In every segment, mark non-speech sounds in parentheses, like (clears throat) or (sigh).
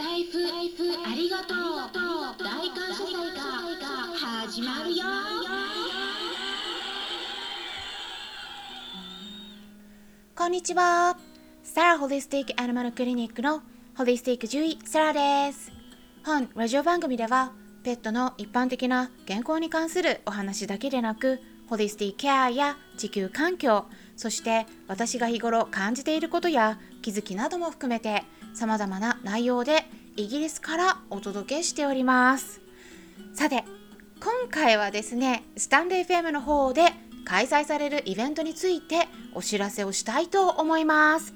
タイフありがとう大感謝祭が始まるよこんにちは。サラホリスティックアニマルクリニックのホリスティック獣医サラです。本ラジオ番組ではペットの一般的な健康に関するお話だけでなくホリスティケアや地球環境そして私が日頃感じていることや気づきなども含めて様々な内容でイギリスからお届けしております。さて今回はですねスタンレー FM の方で開催されるイベントについてお知らせをしたいと思います。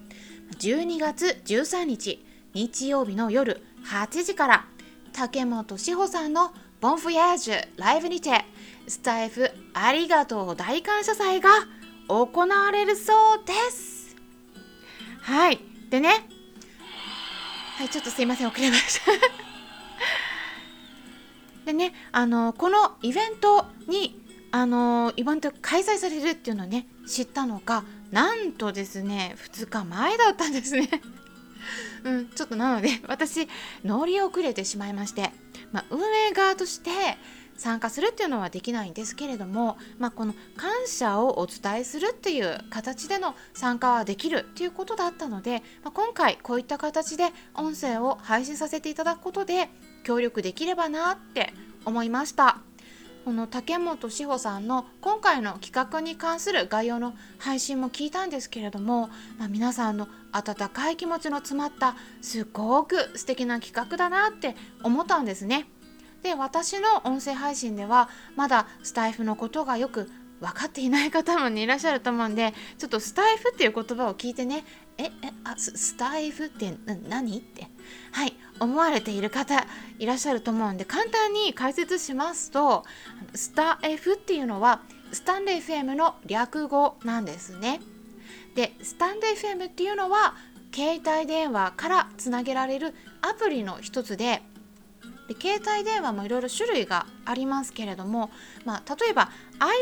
12月13日日曜日の夜8時から竹本志保さんのボンフヤージュライブにてスタイフありがとう大感謝祭が行われるそうです。はい。でねはいちょっとすいません遅れました。(laughs) でねあのこのイベントにあのイベント開催されるっていうのをね知ったのがなんとですね2日前だったんですね。(laughs) うんちょっとなので私乗り遅れてしまいまして、まあ、運営側として参加するっていうのはできないんですけれども、まあ、この感謝をお伝えするっていう形での参加はできるっていうことだったので、まあ、今回こういった形で音声を配信させていただくことで協力できればなって思いました。この竹本志保さんの今回の企画に関する概要の配信も聞いたんですけれども、まあ、皆さんの温かい気持ちの詰まったすごく素敵な企画だなって思ったんですね。で私の音声配信ではまだスタイフのことがよく分かっていない方も、ね、いらっしゃると思うんでちょっとスタイフっていう言葉を聞いてねええあススタイフって何ってはい思われている方いらっしゃると思うんで簡単に解説しますとスタイフっていうのはスタンレー FM の略語なんですね。でスタンレー FM っていうのは携帯電話からつなげられるアプリの一つでで携帯電話もいろいろ種類がありますけれども、まあ、例えば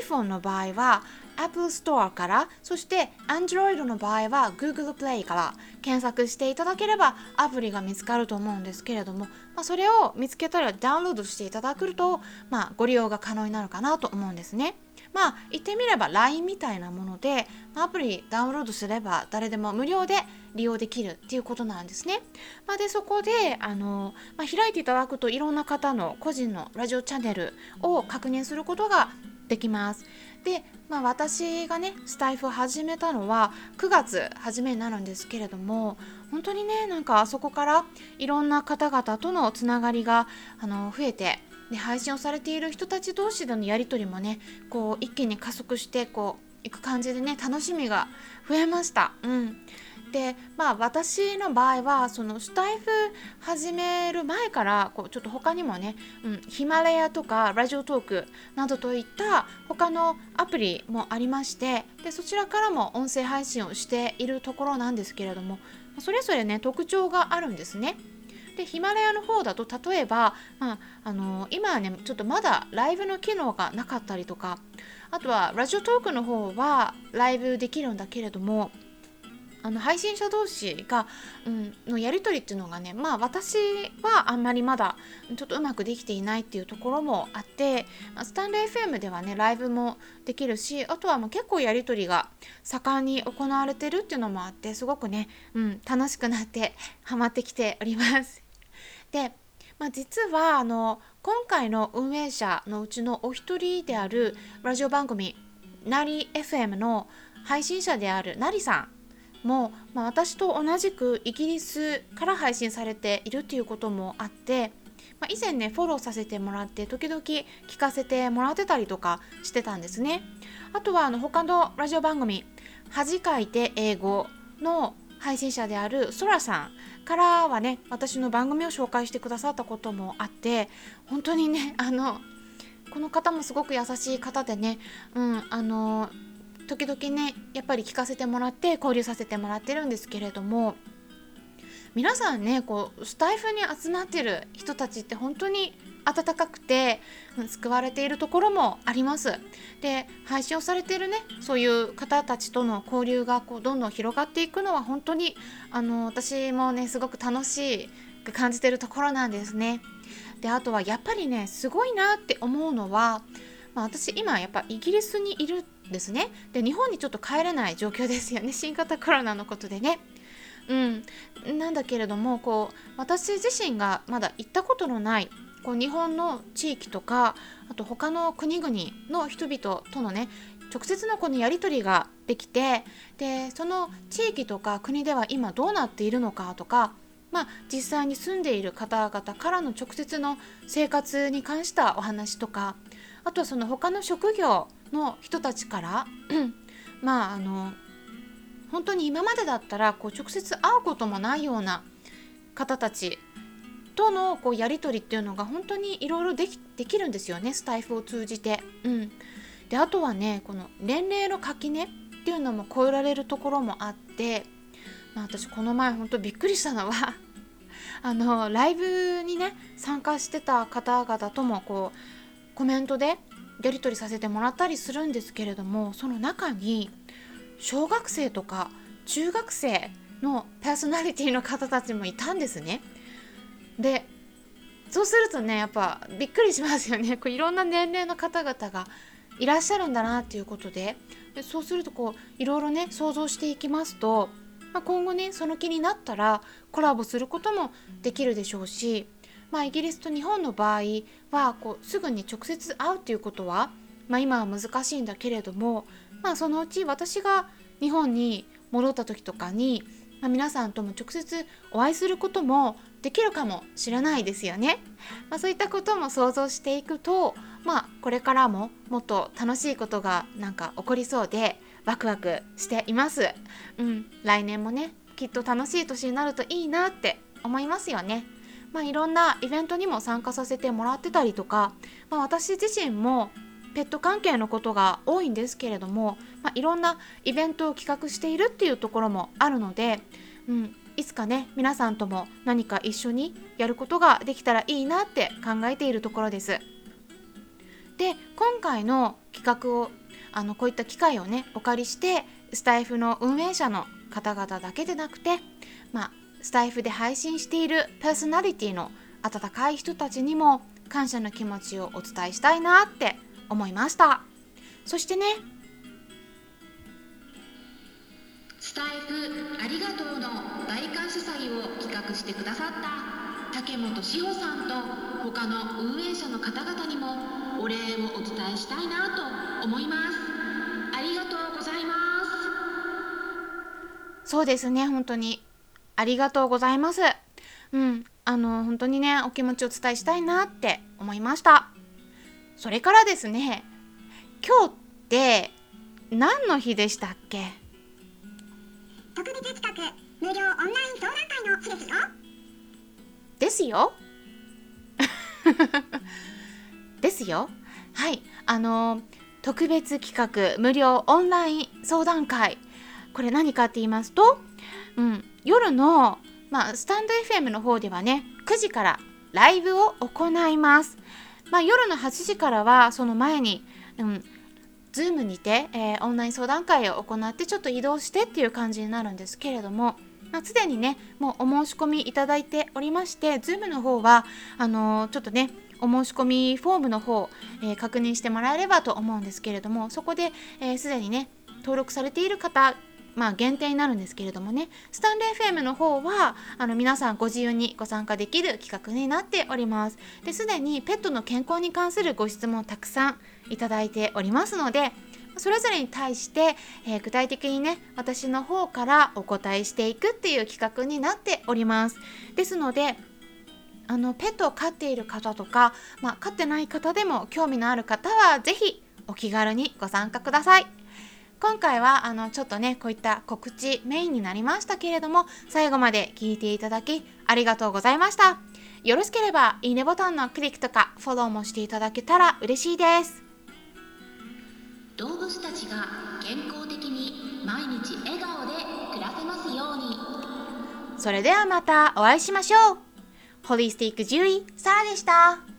iPhone の場合は Apple Store からそして Android の場合は Google Play から検索していただければアプリが見つかると思うんですけれども、まあ、それを見つけたらダウンロードしていただくと、まあ、ご利用が可能になるかなと思うんですね。まあ言ってみれば LINE みたいなものでアプリダウンロードすれば誰でも無料で利用できるっていうことなんですね。まあ、でそこであの、まあ、開いていただくといろんな方の個人のラジオチャンネルを確認することができます。で、まあ、私がねスタイフを始めたのは9月初めになるんですけれども本当にねなんかあそこからいろんな方々とのつながりがあの増えてで配信をされている人たち同士でのやり取りもねこう一気に加速してこういく感じでね楽しみが増えました。うんでまあ私の場合はそのスタイフ始める前からこうちょっと他にもね、うん、ヒマラヤとかラジオトークなどといった他のアプリもありましてでそちらからも音声配信をしているところなんですけれどもそれぞれね特徴があるんですね。でヒマラヤの方だと例えば、まあ、あの今はねちょっとまだライブの機能がなかったりとかあとはラジオトークの方はライブできるんだけれどもあの配信者同士が、うん、のやり取りっていうのがねまあ私はあんまりまだちょっとうまくできていないっていうところもあってまあスタンレー FM ではねライブもできるしあとはもう結構やり取りが盛んに行われてるっていうのもあってすごくね、うん、楽しくなってハマってきております。でまあ、実はあの今回の運営者のうちのお一人であるラジオ番組「なり FM」の配信者であるなりさんも、まあ、私と同じくイギリスから配信されているっていうこともあって、まあ、以前ねフォローさせてもらって時々聞かせてもらってたりとかしてたんですね。あとはあの他のラジオ番組「恥かいて英語」の配信者であるソラさんからはね私の番組を紹介してくださったこともあって本当にねあのこの方もすごく優しい方でねうんあの時々ねやっぱり聞かせてもらって交流させてもらってるんですけれども皆さんねこうスタイフに集まってる人たちって本当に温かくて救われているところもあります。で配信をされているねそういう方たちとの交流がこうどんどん広がっていくのは本当にあの私もねすごく楽しい感じてるところなんですね。であとはやっぱりねすごいなって思うのは、まあ、私今やっぱイギリスにいるんですねで日本にちょっと帰れない状況ですよね新型コロナのことでね。うん、なんだけれどもこう私自身がまだ行ったことのないこう日本の地域とかあと他の国々の人々とのね直接のこのやり取りができてでその地域とか国では今どうなっているのかとかまあ、実際に住んでいる方々からの直接の生活に関したお話とかあとはその他の職業の人たちから (clears throat) まああの本当に今までだったらこう直接会うこともないような方たちとのこうやり取りっていうのが本当にいろいろできできるんですよねスタイフを通じて。うん、であとはねこの年齢の垣根っていうのも超えられるところもあってまあ、私この前ほんとびっくりしたのは (laughs) あのライブにね参加してた方々ともこうコメントでやり取りさせてもらったりするんですけれどもその中に小学生とか中学生のパーソナリティの方たちもいたんですね。でそうするとねやっぱびっくりしますよね。こういろんな年齢の方々がいらっしゃるんだなっていうことで。でそうするとこういろいろね想像していきますとまあ、今後ねその気になったらコラボすることもできるでしょうし、まあ、イギリスと日本の場合はこうすぐに直接会うということは、まあ、今は難しいんだけれども、まあ、そのうち私が日本に戻った時とかに、まあ、皆さんとも直接お会いすることもできるかもしれないですよね。まあ、そういったことも想像していくと、まあ、これからももっと楽しいことがなんか起こりそうでワクワクしています。うん、来年もね、きっと楽しい年になるといいなって思いますよね。まあ、いろんなイベントにも参加させてもらってたりとか、まあ、私自身もペット関係のことが多いんですけれども、まあ、いろんなイベントを企画しているっていうところもあるので、うん、いつかね皆さんとも何か一緒にやることができたらいいなって考えているところです。で今回の企画をあのこういった機会をねお借りしてスタイフの運営者の方々だけでなくて、まあ、スタイフで配信しているパーソナリティの温かい人たちにも感謝の気持ちをお伝えしたいなって思いましたそしてねスタイフありがとうの大感謝祭を企画してくださった竹本志保さんと他の運営者の方々にもお礼をお伝えしたいなと思います。ありがとうございます。そうですね本当に。ありがとうございます。うんあの本当にねお気持ちをお伝えしたいなって思いました。それからですね今日って何の日でしたっけ？特別企画無料オンライン相談会の日ですよ。ですよ。ですよ。はい、あのー、特別企画無料オンライン相談会。これ何かって言いますと、うん、夜の、まあ、スタンド FM の方ではね9時からライブを行います。まあ、夜の8時からはその前に、うん、Zoom にて、えー、オンライン相談会を行ってちょっと移動してっていう感じになるんですけれども、まあ、すでにねもうお申し込みいただいておりまして Zoom の方はあのー、ちょっとねお申し込みフォームの方、えー、確認してもらえればと思うんですけれどもそこで、えす、でにね登録されている方まあ、限定になるんですけれどもね。スタンレー FM の方はあの皆さんご自由にご参加できる企画になっております。ですでにペットの健康に関するご質問たくさんいただいておりますのでそれぞれに対して、えー、具体的にね私の方からお答えしていくっていう企画になっております。ですのであのペットを飼っている方とか、まあ、飼ってない方でも興味のある方は是非お気軽にご参加ください。今回はあのちょっとねこういった告知メインになりましたけれども最後まで聞いていただきありがとうございました。よろしければいいねボタンのクリックとかフォローもしていただけたら嬉しいです。動物たちが健康的に毎日笑顔で暮らせますように。それではまたお会いしましょう。ホリスティック獣医サラでした